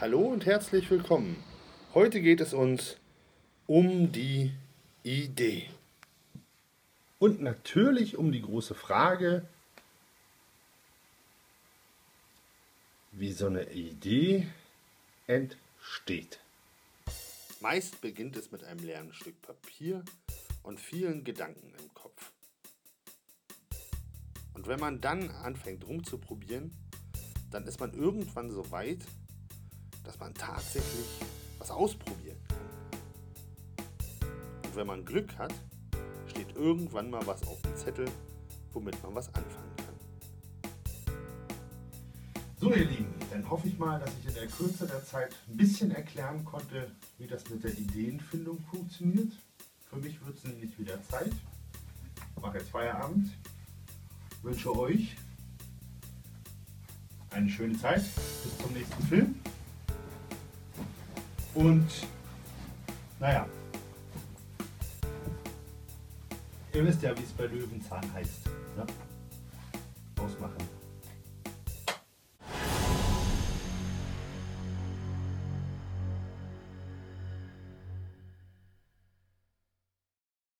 Hallo und herzlich willkommen. Heute geht es uns um die Idee. Und natürlich um die große Frage, wie so eine Idee entsteht. Meist beginnt es mit einem leeren Stück Papier und vielen Gedanken im Kopf. Und wenn man dann anfängt rumzuprobieren, dann ist man irgendwann so weit, dass man tatsächlich was ausprobieren kann. Und wenn man Glück hat, steht irgendwann mal was auf dem Zettel, womit man was anfangen kann. So ihr Lieben, dann hoffe ich mal, dass ich in der Kürze der Zeit ein bisschen erklären konnte, wie das mit der Ideenfindung funktioniert. Für mich wird es nämlich wieder Zeit. Ich mache jetzt Feierabend. Wünsche euch eine schöne Zeit. Bis zum nächsten Film. Und naja, ihr wisst ja, wie es bei Löwenzahn heißt. Ne? Ausmachen.